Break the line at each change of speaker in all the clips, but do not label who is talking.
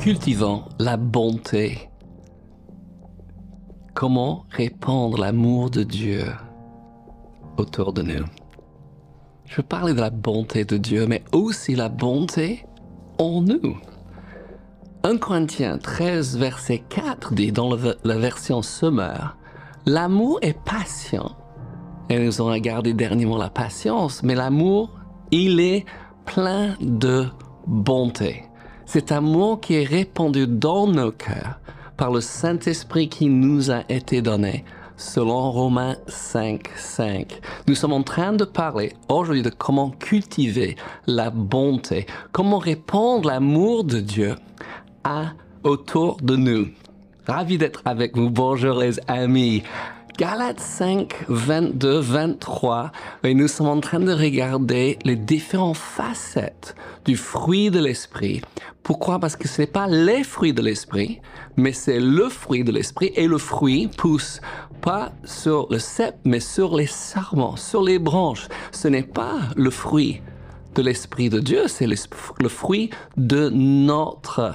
cultivant la bonté. Comment répandre l'amour de Dieu autour de nous? Je veux parler de la bonté de Dieu, mais aussi la bonté en nous. 1 Corinthiens 13, verset 4 dit dans la version Summer, L'amour est patient. Et nous avons regardé dernièrement la patience, mais l'amour, il est plein de bonté. Cet amour qui est répandu dans nos cœurs par le Saint-Esprit qui nous a été donné, selon Romains 5, 5. Nous sommes en train de parler aujourd'hui de comment cultiver la bonté, comment répandre l'amour de Dieu à, autour de nous. Ravi d'être avec vous. Bonjour les amis. Galates 5, 22, 23, et nous sommes en train de regarder les différentes facettes du fruit de l'esprit. Pourquoi? Parce que ce n'est pas les fruits de l'esprit, mais c'est le fruit de l'esprit, et le fruit pousse pas sur le cep, mais sur les sarments, sur les branches. Ce n'est pas le fruit de l'esprit de Dieu, c'est le fruit de notre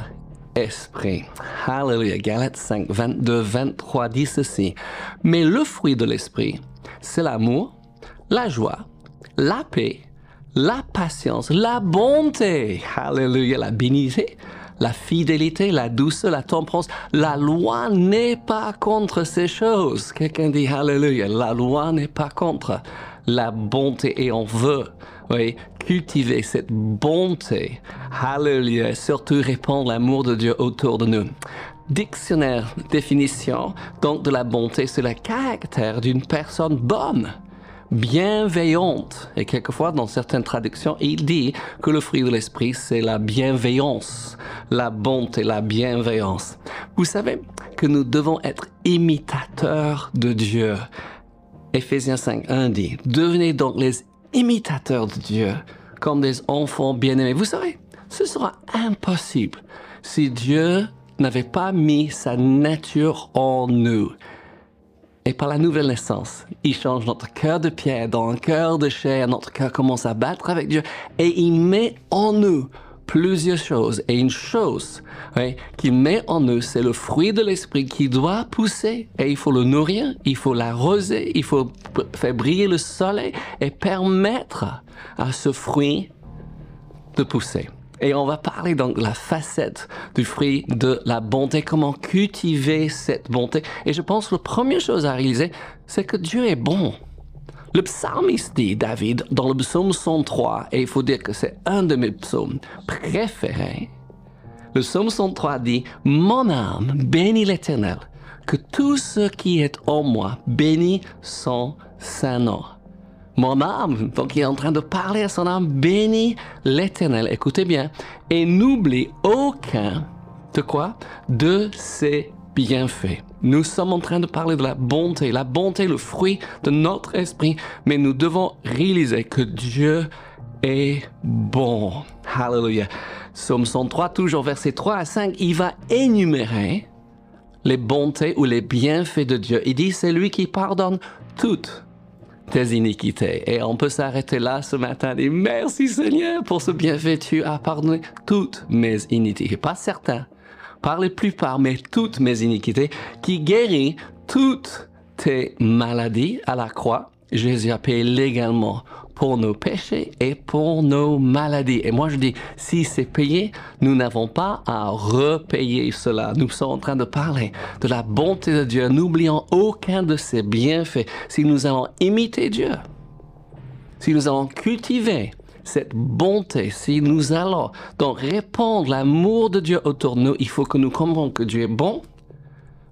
esprit. Hallelujah. Galates 5, 22, 23 dit ceci. Mais le fruit de l'esprit, c'est l'amour, la joie, la paix, la patience, la bonté. Hallelujah. La bénité, la fidélité, la douceur, la tempérance. La loi n'est pas contre ces choses. Quelqu'un dit Hallelujah. La loi n'est pas contre la bonté et on veut oui, cultiver cette bonté. Hallelujah. Surtout répandre l'amour de Dieu autour de nous. Dictionnaire, définition, donc de la bonté, c'est le caractère d'une personne bonne, bienveillante. Et quelquefois, dans certaines traductions, il dit que le fruit de l'esprit, c'est la bienveillance, la bonté, la bienveillance. Vous savez que nous devons être imitateurs de Dieu. Éphésiens 5, 1 dit, devenez donc les imitateurs de Dieu, comme des enfants bien-aimés. Vous savez, ce sera impossible si Dieu n'avait pas mis sa nature en nous. Et par la nouvelle naissance, il change notre cœur de pierre dans un cœur de chair. Notre cœur commence à battre avec Dieu et il met en nous plusieurs choses. Et une chose oui, qu'il met en nous, c'est le fruit de l'esprit qui doit pousser. Et il faut le nourrir, il faut l'arroser, il faut faire briller le soleil et permettre à ce fruit de pousser. Et on va parler donc de la facette du fruit de la bonté, comment cultiver cette bonté. Et je pense que la première chose à réaliser, c'est que Dieu est bon. Le psalmiste dit, David, dans le psaume 103, et il faut dire que c'est un de mes psaumes préférés, le psaume 103 dit, Mon âme bénit l'Éternel, que tout ce qui est en moi bénit son saint nom. Mon âme, donc il est en train de parler à son âme, bénit l'Éternel, écoutez bien, et n'oublie aucun de quoi? De ses bienfaits. Nous sommes en train de parler de la bonté, la bonté, le fruit de notre esprit, mais nous devons réaliser que Dieu est bon. Hallelujah. Somme 103, toujours verset 3 à 5, il va énumérer les bontés ou les bienfaits de Dieu. Il dit, c'est lui qui pardonne toutes tes iniquités. Et on peut s'arrêter là ce matin et dire, merci Seigneur pour ce bienfait, tu as pardonné toutes mes iniquités. Pas certains, par les plupart, mais toutes mes iniquités, qui guérit toutes tes maladies à la croix. Jésus a payé légalement pour nos péchés et pour nos maladies. Et moi je dis, si c'est payé, nous n'avons pas à repayer cela. Nous sommes en train de parler de la bonté de Dieu, n'oublions aucun de ses bienfaits. Si nous allons imiter Dieu, si nous allons cultiver cette bonté, si nous allons donc répandre l'amour de Dieu autour de nous, il faut que nous comprenions que Dieu est bon,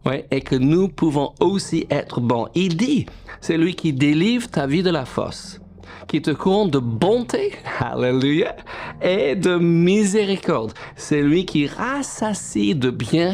ouais, et que nous pouvons aussi être bons. Il dit, c'est lui qui délivre ta vie de la fosse, qui te couronne de bonté, hallelujah, et de miséricorde. C'est lui qui rassasie de bien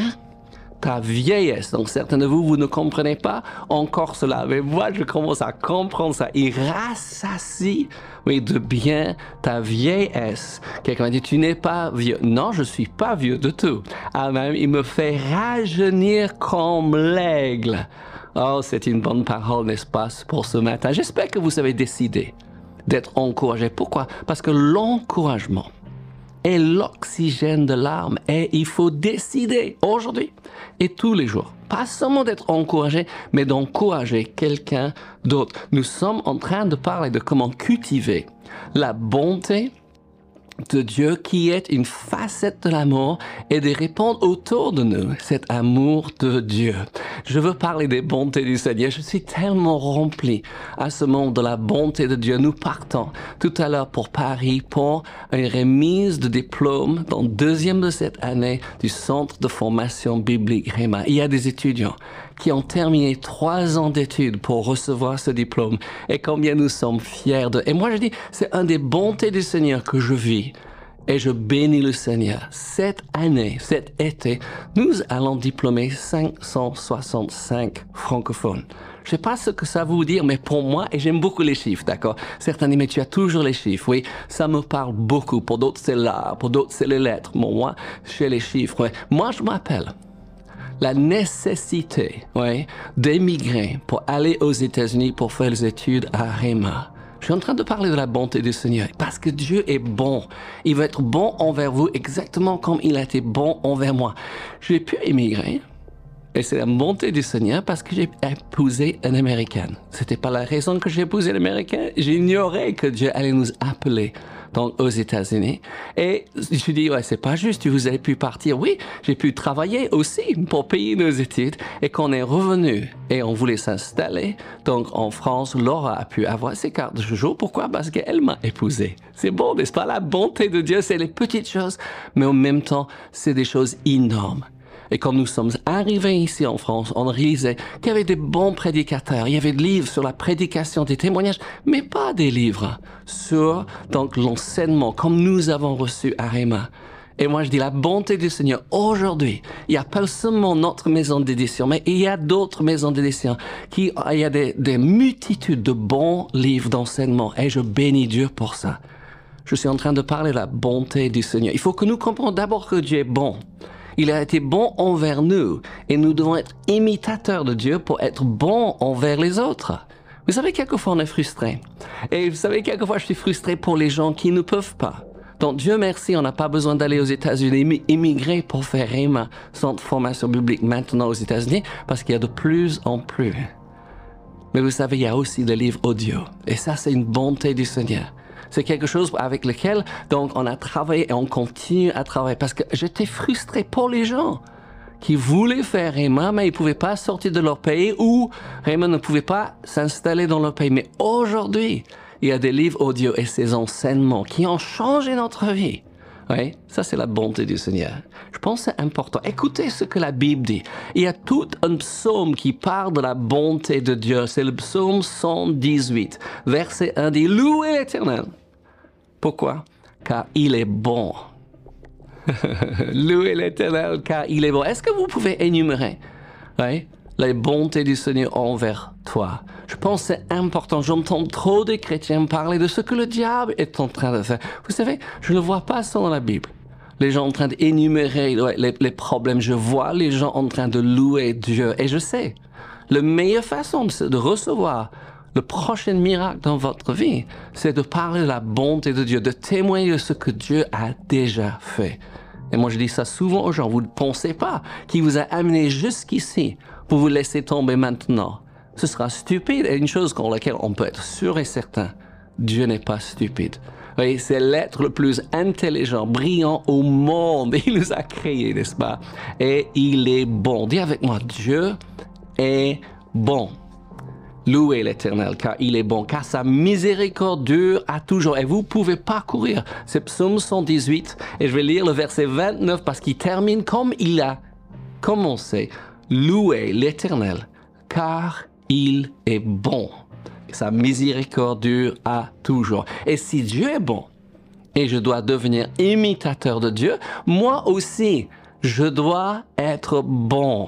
ta vieillesse. Donc certains de vous, vous ne comprenez pas encore cela. Mais moi, je commence à comprendre ça. Il rassasie, oui, de bien ta vieillesse. Quelqu'un m'a dit, tu n'es pas vieux. Non, je suis pas vieux de tout. Ah, même, il me fait rajeunir comme l'aigle. Oh, c'est une bonne parole, n'est-ce pas, pour ce matin? J'espère que vous avez décidé d'être encouragé. Pourquoi? Parce que l'encouragement est l'oxygène de l'âme. Et il faut décider aujourd'hui et tous les jours, pas seulement d'être encouragé, mais d'encourager quelqu'un d'autre. Nous sommes en train de parler de comment cultiver la bonté, de Dieu qui est une facette de l'amour et de répondre autour de nous cet amour de Dieu. Je veux parler des bontés du Seigneur. Je suis tellement rempli à ce moment de la bonté de Dieu. Nous partons tout à l'heure pour Paris pour une remise de diplôme dans deuxième de cette année du Centre de formation biblique Réma. Il y a des étudiants qui ont terminé trois ans d'études pour recevoir ce diplôme et combien nous sommes fiers de. Et moi je dis, c'est un des bontés du Seigneur que je vis et je bénis le Seigneur. Cette année, cet été, nous allons diplômer 565 francophones. Je sais pas ce que ça veut dire, mais pour moi, et j'aime beaucoup les chiffres, d'accord? Certains disent, mais tu as toujours les chiffres. Oui, ça me parle beaucoup. Pour d'autres, c'est l'art. Pour d'autres, c'est les lettres. Pour moi, j'ai les chiffres. Moi, je m'appelle la nécessité d'émigrer pour aller aux États-Unis pour faire les études à Rema. Je suis en train de parler de la bonté du Seigneur parce que Dieu est bon. Il va être bon envers vous exactement comme il a été bon envers moi. J'ai pu émigrer et c'est la bonté du Seigneur parce que j'ai épousé une Américaine. C'était pas la raison que j'ai épousé l'Américain. J'ignorais que Dieu allait nous appeler donc aux États-Unis. Et je dis, ouais, c'est pas juste, vous avez pu partir. Oui, j'ai pu travailler aussi pour payer nos études. Et qu'on est revenu et on voulait s'installer, donc en France, Laura a pu avoir ses cartes de jour. Pourquoi? Parce qu'elle m'a épousé. C'est bon, n'est-ce pas? La bonté de Dieu, c'est les petites choses, mais en même temps, c'est des choses énormes. Et quand nous sommes arrivés ici en France, on réalisait qu'il y avait des bons prédicateurs. Il y avait des livres sur la prédication, des témoignages, mais pas des livres sur donc l'enseignement comme nous avons reçu à Réma. Et moi, je dis la bonté du Seigneur. Aujourd'hui, il n'y a pas seulement notre maison d'édition, mais il y a d'autres maisons d'édition qui, il y a des, des multitudes de bons livres d'enseignement. Et je bénis Dieu pour ça. Je suis en train de parler de la bonté du Seigneur. Il faut que nous comprenions d'abord que Dieu est bon. Il a été bon envers nous et nous devons être imitateurs de Dieu pour être bons envers les autres. Vous savez, quelquefois on est frustré. Et vous savez, quelquefois je suis frustré pour les gens qui ne peuvent pas. Donc Dieu merci, on n'a pas besoin d'aller aux États-Unis, immigrer pour faire REMA, centre formation publique maintenant aux États-Unis, parce qu'il y a de plus en plus. Mais vous savez, il y a aussi des livres audio. Et ça, c'est une bonté du Seigneur. C'est quelque chose avec lequel, donc, on a travaillé et on continue à travailler parce que j'étais frustré pour les gens qui voulaient faire Réma, mais ils ne pouvaient pas sortir de leur pays ou Réma ne pouvait pas s'installer dans leur pays. Mais aujourd'hui, il y a des livres audio et ces enseignements qui ont changé notre vie. Oui, ça c'est la bonté du Seigneur. Je pense que c'est important. Écoutez ce que la Bible dit. Il y a tout un psaume qui parle de la bonté de Dieu. C'est le psaume 118, verset 1 dit Louez l'Éternel pourquoi? Car il est bon. Louez l'Éternel, car il est bon. Est-ce que vous pouvez énumérer oui, les bontés du Seigneur envers toi? Je pense que c'est important. J'entends trop de chrétiens parler de ce que le diable est en train de faire. Vous savez, je ne vois pas ça dans la Bible. Les gens en train d'énumérer les, les problèmes. Je vois les gens en train de louer Dieu. Et je sais, la meilleure façon de recevoir le prochain miracle dans votre vie, c'est de parler de la bonté de Dieu, de témoigner de ce que Dieu a déjà fait. Et moi, je dis ça souvent aux gens. Vous ne pensez pas qu'il vous a amené jusqu'ici pour vous laisser tomber maintenant. Ce sera stupide et une chose contre laquelle on peut être sûr et certain. Dieu n'est pas stupide. Oui, c'est l'être le plus intelligent, brillant au monde. Il nous a créés, n'est-ce pas? Et il est bon. Dis avec moi, Dieu est bon. Louez l'Éternel, car il est bon, car sa miséricorde dure à toujours. Et vous pouvez parcourir ce psaume 118, et je vais lire le verset 29 parce qu'il termine comme il a commencé. Louez l'Éternel, car il est bon. Sa miséricorde dure à toujours. Et si Dieu est bon, et je dois devenir imitateur de Dieu, moi aussi, je dois être bon.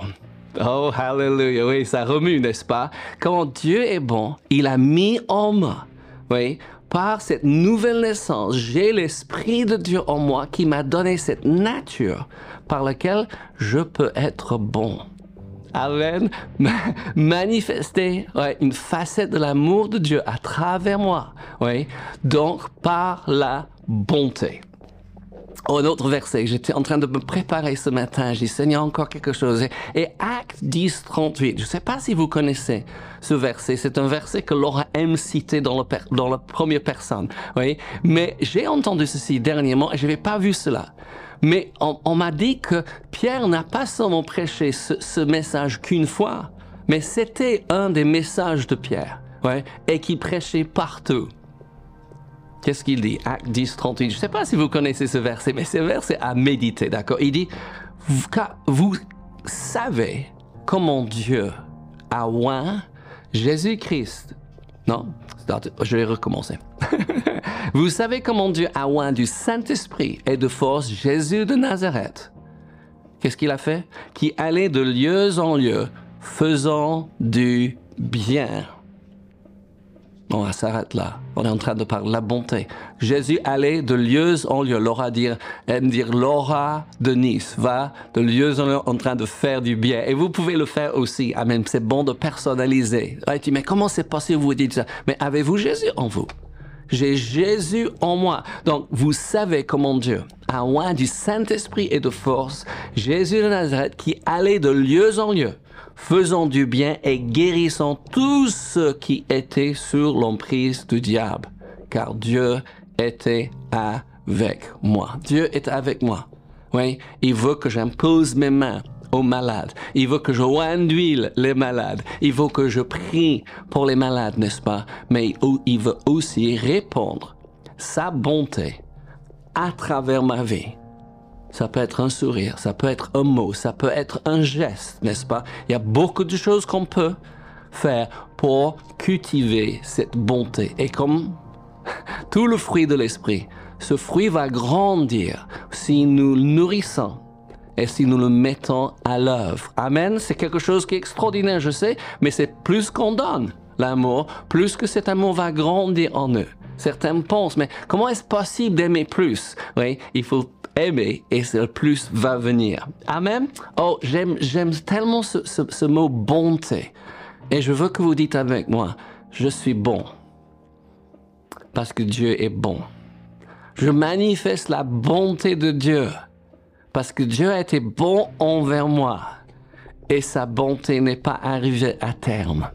Oh, hallelujah, oui, ça remue, n'est-ce pas? Quand Dieu est bon, il a mis en moi, oui, par cette nouvelle naissance, j'ai l'Esprit de Dieu en moi qui m'a donné cette nature par laquelle je peux être bon. Amen. Manifester une facette de l'amour de Dieu à travers moi. Oui. Donc, par la bonté. Un autre verset, j'étais en train de me préparer ce matin, j'ai Seigneur encore quelque chose. Et, Acte 10, 38, je ne sais pas si vous connaissez ce verset, c'est un verset que Laura aime citer dans, le, dans la première personne. Oui? Mais j'ai entendu ceci dernièrement et je n'avais pas vu cela. Mais on, m'a dit que Pierre n'a pas seulement prêché ce, ce message qu'une fois, mais c'était un des messages de Pierre, ouais, et qui prêchait partout. Qu'est-ce qu'il dit? Acte 10, 38. Je ne sais pas si vous connaissez ce verset, mais ce verset à méditer, d'accord? Il dit, vous savez comment Dieu a oint Jésus-Christ. Non, je vais recommencer. vous savez comment Dieu a oint du Saint-Esprit et de force Jésus de Nazareth. Qu'est-ce qu'il a fait? Qui allait de lieu en lieu, faisant du bien on s'arrête là. On est en train de parler de la bonté. Jésus allait de lieu en lieu. Laura dire, aime dire Laura de Nice va de lieu en lieu en train de faire du bien. Et vous pouvez le faire aussi. Amen. C'est bon de personnaliser. Tu mais comment c'est possible? Vous dites ça? Mais avez-vous Jésus en vous? J'ai Jésus en moi. Donc, vous savez comment Dieu, à loin du Saint-Esprit et de force, Jésus de Nazareth qui allait de lieu en lieu faisant du bien et guérissant tous ceux qui étaient sur l'emprise du diable, car Dieu était avec moi. Dieu est avec moi. Oui, il veut que j'impose mes mains aux malades. Il veut que je induile les malades. Il veut que je prie pour les malades, n'est-ce pas? Mais il veut aussi répondre sa bonté à travers ma vie ça peut être un sourire, ça peut être un mot, ça peut être un geste, n'est-ce pas? Il y a beaucoup de choses qu'on peut faire pour cultiver cette bonté. Et comme tout le fruit de l'esprit, ce fruit va grandir si nous le nourrissons et si nous le mettons à l'œuvre. Amen. C'est quelque chose qui est extraordinaire, je sais, mais c'est plus qu'on donne l'amour, plus que cet amour va grandir en eux. Certains pensent, mais comment est-ce possible d'aimer plus? Oui, il faut aimer et le plus va venir. Amen. Oh, j'aime, j'aime tellement ce, ce, mot bonté. Et je veux que vous dites avec moi, je suis bon. Parce que Dieu est bon. Je manifeste la bonté de Dieu. Parce que Dieu a été bon envers moi. Et sa bonté n'est pas arrivée à terme.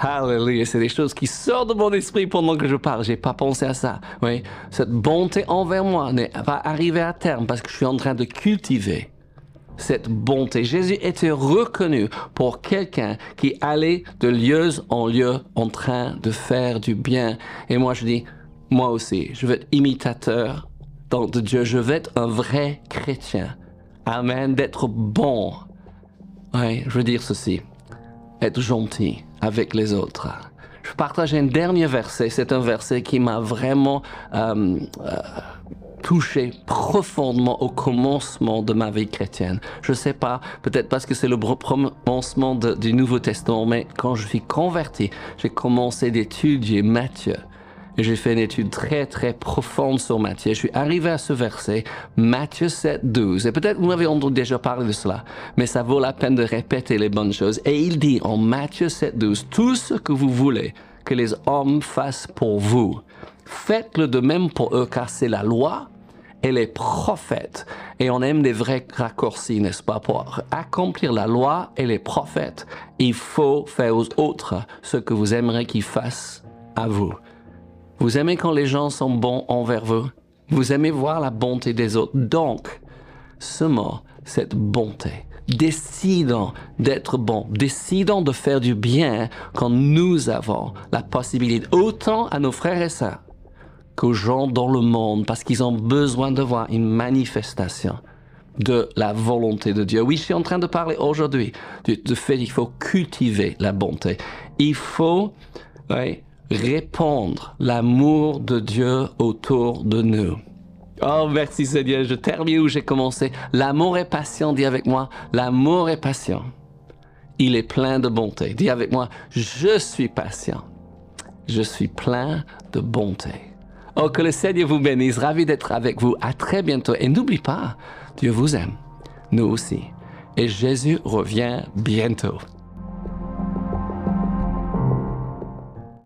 Hallelujah, c'est des choses qui sortent de mon esprit pendant que je parle. J'ai pas pensé à ça. Oui, cette bonté envers moi pas arrivée à terme parce que je suis en train de cultiver cette bonté. Jésus était reconnu pour quelqu'un qui allait de lieu en lieu en train de faire du bien. Et moi, je dis, moi aussi, je veux être imitateur de Dieu. Je veux être un vrai chrétien. Amen. D'être bon. Oui, je veux dire ceci. Être gentil avec les autres. Je partage un dernier verset. C'est un verset qui m'a vraiment euh, euh, touché profondément au commencement de ma vie chrétienne. Je ne sais pas, peut-être parce que c'est le commencement du Nouveau Testament, mais quand je suis converti, j'ai commencé d'étudier Matthieu j'ai fait une étude très, très profonde sur Matthieu. Je suis arrivé à ce verset, Matthieu 7, 12. Et peut-être vous m'avez déjà parlé de cela, mais ça vaut la peine de répéter les bonnes choses. Et il dit en Matthieu 7, 12, tout ce que vous voulez que les hommes fassent pour vous, faites-le de même pour eux, car c'est la loi et les prophètes. Et on aime des vrais raccourcis, n'est-ce pas? Pour accomplir la loi et les prophètes, il faut faire aux autres ce que vous aimeriez qu'ils fassent à vous. Vous aimez quand les gens sont bons envers vous? Vous aimez voir la bonté des autres. Donc, semons cette bonté. Décidons d'être bons. Décidons de faire du bien quand nous avons la possibilité, autant à nos frères et sœurs qu'aux gens dans le monde, parce qu'ils ont besoin de voir une manifestation de la volonté de Dieu. Oui, je suis en train de parler aujourd'hui du, fait qu'il faut cultiver la bonté. Il faut oui, répandre l'amour de Dieu autour de nous. Oh, merci Seigneur. Je termine où j'ai commencé. L'amour est patient. Dis avec moi, l'amour est patient. Il est plein de bonté. Dis avec moi, je suis patient. Je suis plein de bonté. Oh, que le Seigneur vous bénisse. Ravi d'être avec vous. À très bientôt. Et n'oublie pas, Dieu vous aime. Nous aussi. Et Jésus revient bientôt.